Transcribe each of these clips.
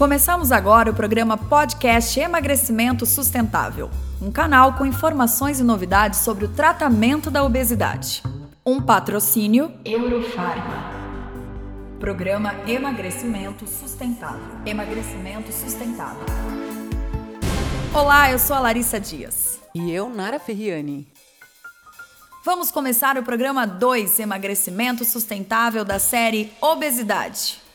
Começamos agora o programa Podcast Emagrecimento Sustentável, um canal com informações e novidades sobre o tratamento da obesidade. Um patrocínio Eurofarma. Programa Emagrecimento Sustentável. Emagrecimento Sustentável. Olá, eu sou a Larissa Dias. E eu, Nara Ferriani. Vamos começar o programa 2 Emagrecimento Sustentável da série Obesidade.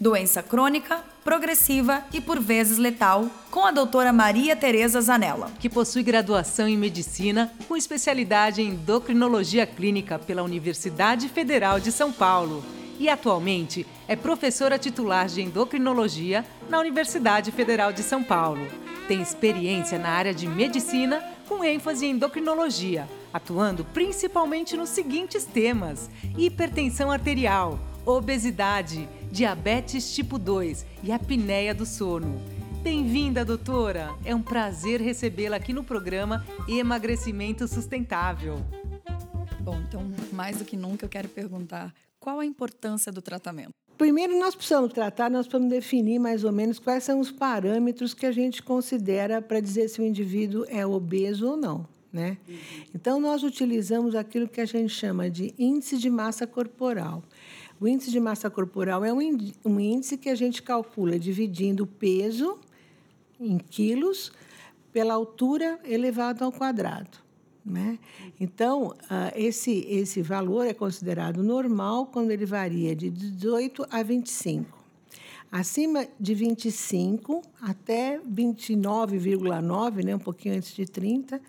Doença crônica, progressiva e por vezes letal, com a doutora Maria Tereza Zanella, que possui graduação em medicina com especialidade em endocrinologia clínica pela Universidade Federal de São Paulo e atualmente é professora titular de endocrinologia na Universidade Federal de São Paulo. Tem experiência na área de medicina com ênfase em endocrinologia, atuando principalmente nos seguintes temas: hipertensão arterial, obesidade, diabetes tipo 2 e apneia do sono. Bem-vinda, doutora! É um prazer recebê-la aqui no programa Emagrecimento Sustentável. Bom, então, mais do que nunca, eu quero perguntar qual a importância do tratamento? Primeiro, nós precisamos tratar, nós precisamos definir mais ou menos quais são os parâmetros que a gente considera para dizer se o indivíduo é obeso ou não. Né? Uhum. Então, nós utilizamos aquilo que a gente chama de índice de massa corporal. O índice de massa corporal é um índice que a gente calcula dividindo o peso em quilos pela altura elevado ao quadrado. Né? Então, ah, esse, esse valor é considerado normal quando ele varia de 18 a 25. Acima de 25 até 29,9, né, um pouquinho antes de 30,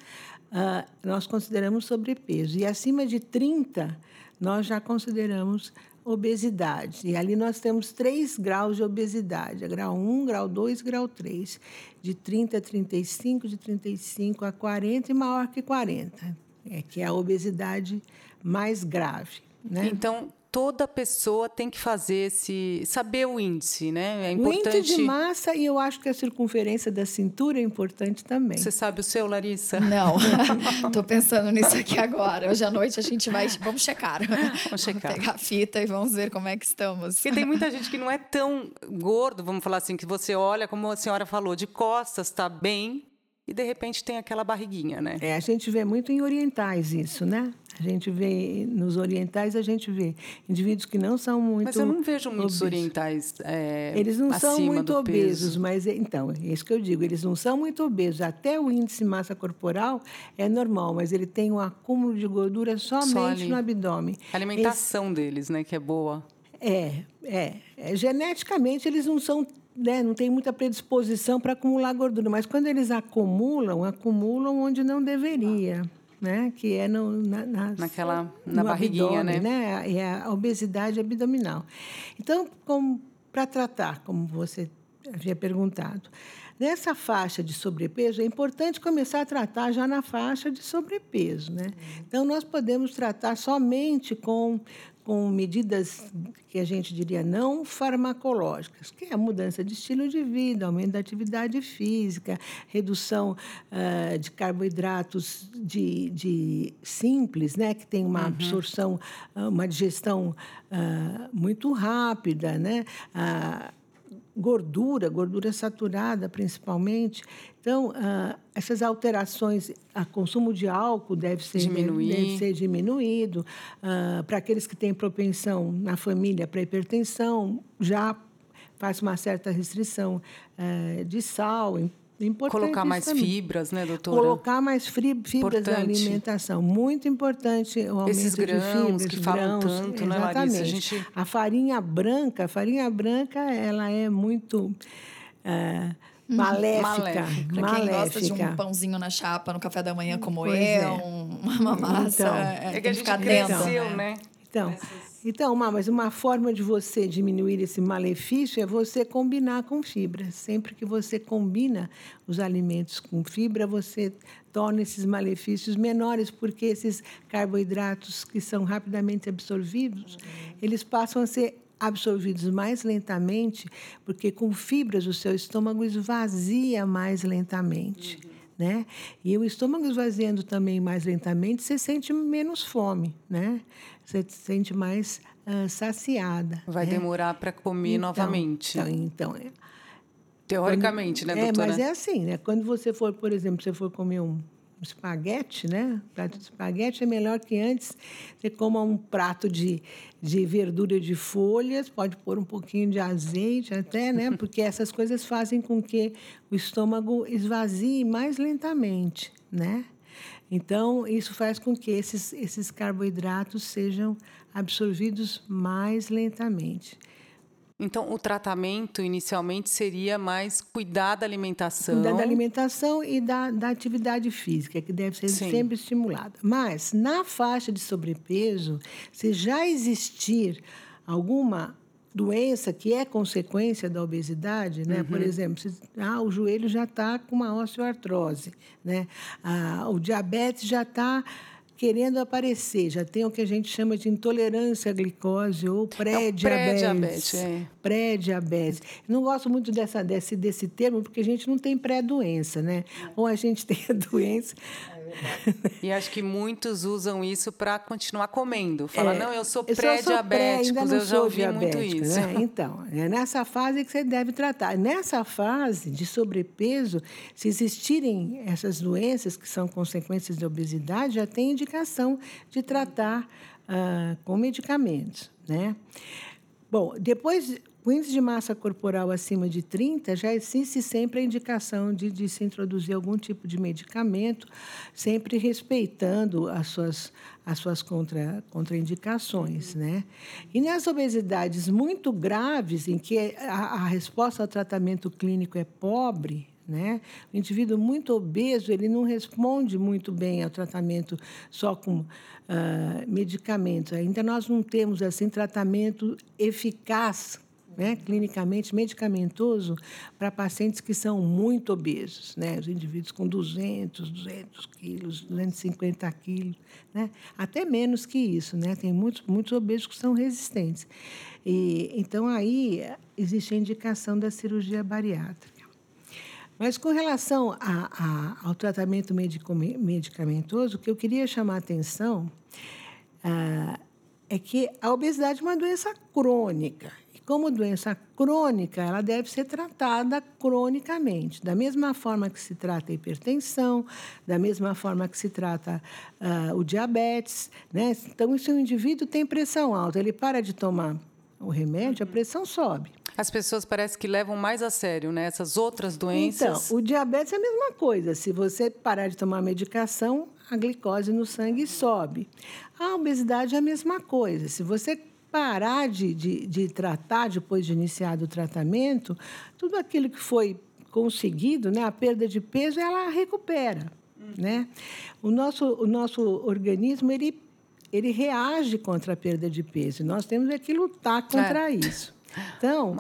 ah, nós consideramos sobrepeso. E acima de 30, nós já consideramos obesidade. E ali nós temos três graus de obesidade: grau 1, grau 2 grau 3. De 30 a 35, de 35 a 40 e maior que 40, é, que é a obesidade mais grave. Né? Então, toda pessoa tem que fazer esse saber o índice, né? É importante. O índice de massa e eu acho que a circunferência da cintura é importante também. Você sabe o seu, Larissa? Não. Estou pensando nisso aqui agora. Hoje à noite a gente vai, vamos checar. Vamos checar. Vamos pegar a fita e vamos ver como é que estamos. Porque tem muita gente que não é tão gordo, vamos falar assim, que você olha, como a senhora falou, de costas está bem, e de repente tem aquela barriguinha, né? É, a gente vê muito em orientais isso, né? A gente vê nos orientais a gente vê indivíduos que não são muito. Mas eu não vejo muitos obesos. orientais. É, eles não são muito obesos, peso. mas então é isso que eu digo. Eles não são muito obesos. Até o índice de massa corporal é normal, mas ele tem um acúmulo de gordura somente Só no abdômen. A alimentação Esse... deles, né, que é boa. É, é, é. Geneticamente eles não são né, não tem muita predisposição para acumular gordura, mas quando eles acumulam, acumulam onde não deveria. Né? que é no, na, nas, naquela na barriguinha, abdômen, né? né? É a obesidade abdominal. Então, para tratar, como você havia perguntado, nessa faixa de sobrepeso é importante começar a tratar já na faixa de sobrepeso, né? Então nós podemos tratar somente com com medidas que a gente diria não farmacológicas, que é a mudança de estilo de vida, aumento da atividade física, redução uh, de carboidratos de, de, simples, né, que tem uma uhum. absorção, uma digestão uh, muito rápida, né, uh, gordura, gordura saturada principalmente. Então, ah, essas alterações, o consumo de álcool deve ser, deve, deve ser diminuído. Ah, para aqueles que têm propensão na família para hipertensão, já faz uma certa restrição eh, de sal, Colocar mais também. fibras, né, doutora? Colocar mais fibras importante. na alimentação. Muito importante o aumento Esses grãos de fibras. que falam grãos, tanto, né, Larissa? A, gente... a farinha branca, a farinha branca, ela é muito... É, Maléfica. Maléfica. Pra quem gosta de um pãozinho na chapa no café da manhã como pois eu, é. uma massa. Então, é, é que a gente cresceu, né? né? Então, Essas... Então, mas uma forma de você diminuir esse malefício é você combinar com fibra. Sempre que você combina os alimentos com fibra, você torna esses malefícios menores, porque esses carboidratos que são rapidamente absorvidos, eles passam a ser absorvidos mais lentamente, porque com fibras o seu estômago esvazia mais lentamente. Né? E o estômago esvaziando também mais lentamente, você sente menos fome, né? Você se sente mais uh, saciada. Vai né? demorar para comer então, novamente. Então, então Teoricamente, quando, né, doutora? É, mas é assim, né? Quando você for, por exemplo, você for comer um espaguete, né? prato de espaguete é melhor que antes você coma um prato de, de verdura de folhas, pode pôr um pouquinho de azeite até, né? Porque essas coisas fazem com que o estômago esvazie mais lentamente, né? Então, isso faz com que esses, esses carboidratos sejam absorvidos mais lentamente. Então, o tratamento inicialmente seria mais cuidar da alimentação. Cuidar da alimentação e da, da atividade física, que deve ser Sim. sempre estimulada. Mas, na faixa de sobrepeso, se já existir alguma doença que é consequência da obesidade, né? Uhum. Por exemplo, se, ah, o joelho já está com uma osteoartrose, né? Ah, o diabetes já está querendo aparecer, já tem o que a gente chama de intolerância à glicose ou pré-diabetes. É pré-diabetes. Não gosto muito dessa, desse, desse termo, porque a gente não tem pré-doença, né? Ou a gente tem a doença. E acho que muitos usam isso para continuar comendo. Fala, é, não, eu sou pré-diabético, eu, eu já ouvi muito isso. Né? Então, é nessa fase que você deve tratar. Nessa fase de sobrepeso, se existirem essas doenças que são consequências da obesidade, já tem indicação de tratar ah, com medicamentos, né? Bom, depois o índice de massa corporal acima de 30 já existe sempre a indicação de, de se introduzir algum tipo de medicamento, sempre respeitando as suas, as suas contra, contraindicações. Né? E nas obesidades muito graves, em que a, a resposta ao tratamento clínico é pobre, né? O indivíduo muito obeso ele não responde muito bem ao tratamento só com uh, medicamentos. Ainda nós não temos assim tratamento eficaz né, clinicamente medicamentoso para pacientes que são muito obesos, né, os indivíduos com 200, 200 quilos, 250 quilos, né, até menos que isso, né, tem muitos, muitos obesos que são resistentes. E, então, aí existe a indicação da cirurgia bariátrica. Mas com relação a, a, ao tratamento medicamentoso, o que eu queria chamar a atenção ah, é que a obesidade é uma doença crônica como doença crônica, ela deve ser tratada cronicamente, da mesma forma que se trata a hipertensão, da mesma forma que se trata uh, o diabetes. Né? Então, se o indivíduo tem pressão alta, ele para de tomar o remédio, a pressão sobe. As pessoas parece que levam mais a sério, né? Essas outras doenças. Então, o diabetes é a mesma coisa. Se você parar de tomar medicação, a glicose no sangue sobe. A obesidade é a mesma coisa. Se você parar de, de, de tratar depois de iniciado o tratamento, tudo aquilo que foi conseguido, né, a perda de peso, ela recupera. Uhum. Né? O, nosso, o nosso organismo ele, ele reage contra a perda de peso. Nós temos é que lutar contra é. isso. Então,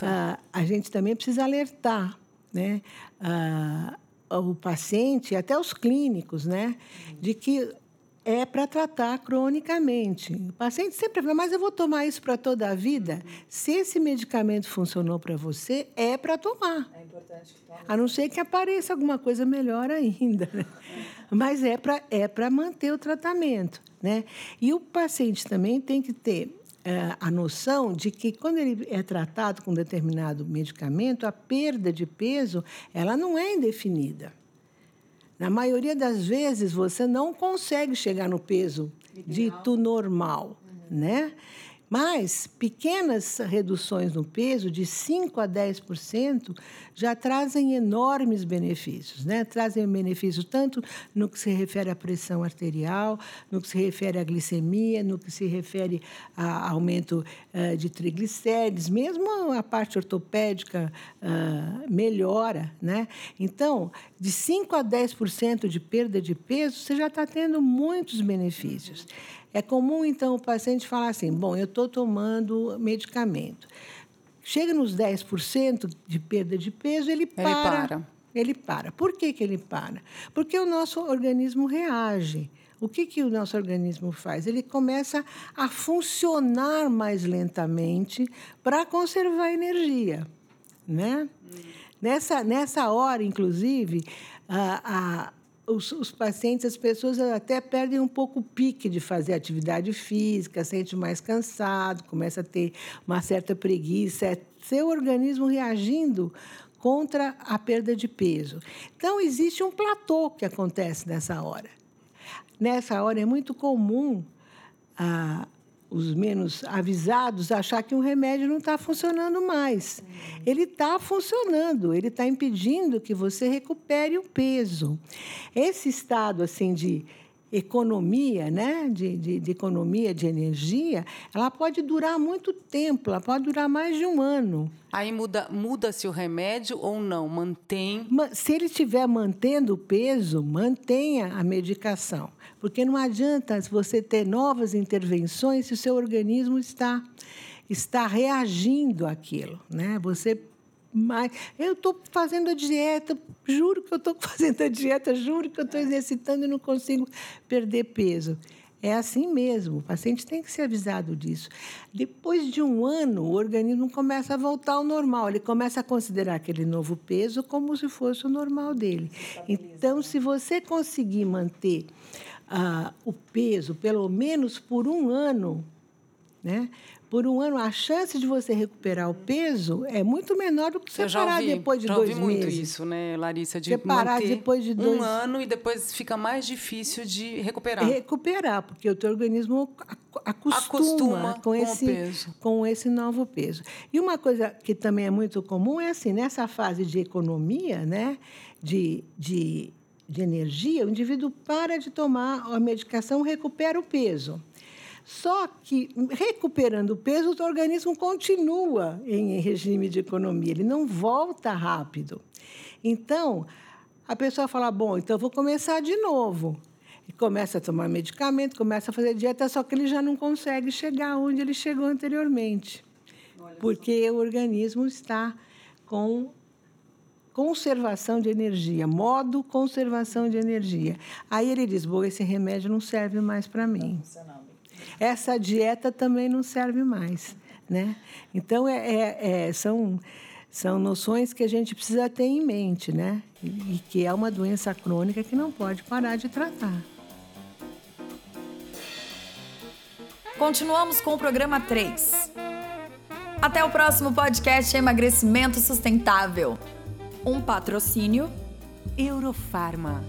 a, a gente também precisa alertar né, a, o paciente, até os clínicos, né, de que é para tratar cronicamente. O paciente sempre fala, mas eu vou tomar isso para toda a vida? Se esse medicamento funcionou para você, é para tomar. É importante que tome. A não ser que apareça alguma coisa melhor ainda. Né? Mas é para é manter o tratamento. Né? E o paciente também tem que ter é, a noção de que quando ele é tratado com determinado medicamento, a perda de peso ela não é indefinida. Na maioria das vezes, você não consegue chegar no peso Ideal. dito normal, uhum. né? Mas pequenas reduções no peso, de 5% a 10%, já trazem enormes benefícios. Né? Trazem benefícios tanto no que se refere à pressão arterial, no que se refere à glicemia, no que se refere a aumento uh, de triglicérides, mesmo a parte ortopédica uh, melhora. Né? Então, de 5% a 10% de perda de peso, você já está tendo muitos benefícios. É comum, então, o paciente falar assim: bom, eu estou tomando medicamento. Chega nos 10% de perda de peso, ele para. Ele para. Ele para. Por que, que ele para? Porque o nosso organismo reage. O que, que o nosso organismo faz? Ele começa a funcionar mais lentamente para conservar energia. Né? Hum. Nessa, nessa hora, inclusive, a, a os, os, pacientes, as pessoas até perdem um pouco o pique de fazer atividade física, sente mais cansado, começa a ter uma certa preguiça. É seu organismo reagindo contra a perda de peso. Então, existe um platô que acontece nessa hora. Nessa hora é muito comum ah, os menos avisados achar que um remédio não está funcionando mais. Ele está funcionando, ele está impedindo que você recupere o peso. Esse estado assim de economia, né, de, de, de, economia de energia, ela pode durar muito tempo, ela pode durar mais de um ano. Aí muda, muda-se o remédio ou não? Mantém? Se ele estiver mantendo o peso, mantenha a medicação. Porque não adianta você ter novas intervenções se o seu organismo está, está reagindo àquilo. Né? Você mas eu estou fazendo a dieta, juro que eu estou fazendo a dieta, juro que eu estou exercitando e não consigo perder peso. É assim mesmo, o paciente tem que ser avisado disso. Depois de um ano, o organismo começa a voltar ao normal, ele começa a considerar aquele novo peso como se fosse o normal dele. Então, se você conseguir manter ah, o peso pelo menos por um ano, né? Por um ano, a chance de você recuperar o peso é muito menor do que você parar ouvi, depois de já dois ouvi meses. muito isso, né, Larissa? De você parar depois de dois... um ano e depois fica mais difícil de recuperar. Recuperar, porque o teu organismo acostuma, acostuma com, esse, peso. com esse novo peso. E uma coisa que também é muito comum é assim, nessa fase de economia, né, de, de, de energia, o indivíduo para de tomar a medicação, recupera o peso. Só que, recuperando o peso, o organismo continua em regime de economia, ele não volta rápido. Então, a pessoa fala: bom, então eu vou começar de novo. E começa a tomar medicamento, começa a fazer dieta, só que ele já não consegue chegar onde ele chegou anteriormente. Porque o organismo está com conservação de energia, modo conservação de energia. Aí ele diz: bom, esse remédio não serve mais para mim. Não, essa dieta também não serve mais. Né? Então, é, é, é, são, são noções que a gente precisa ter em mente, né? E, e que é uma doença crônica que não pode parar de tratar. Continuamos com o programa 3. Até o próximo podcast Emagrecimento Sustentável. Um patrocínio Eurofarma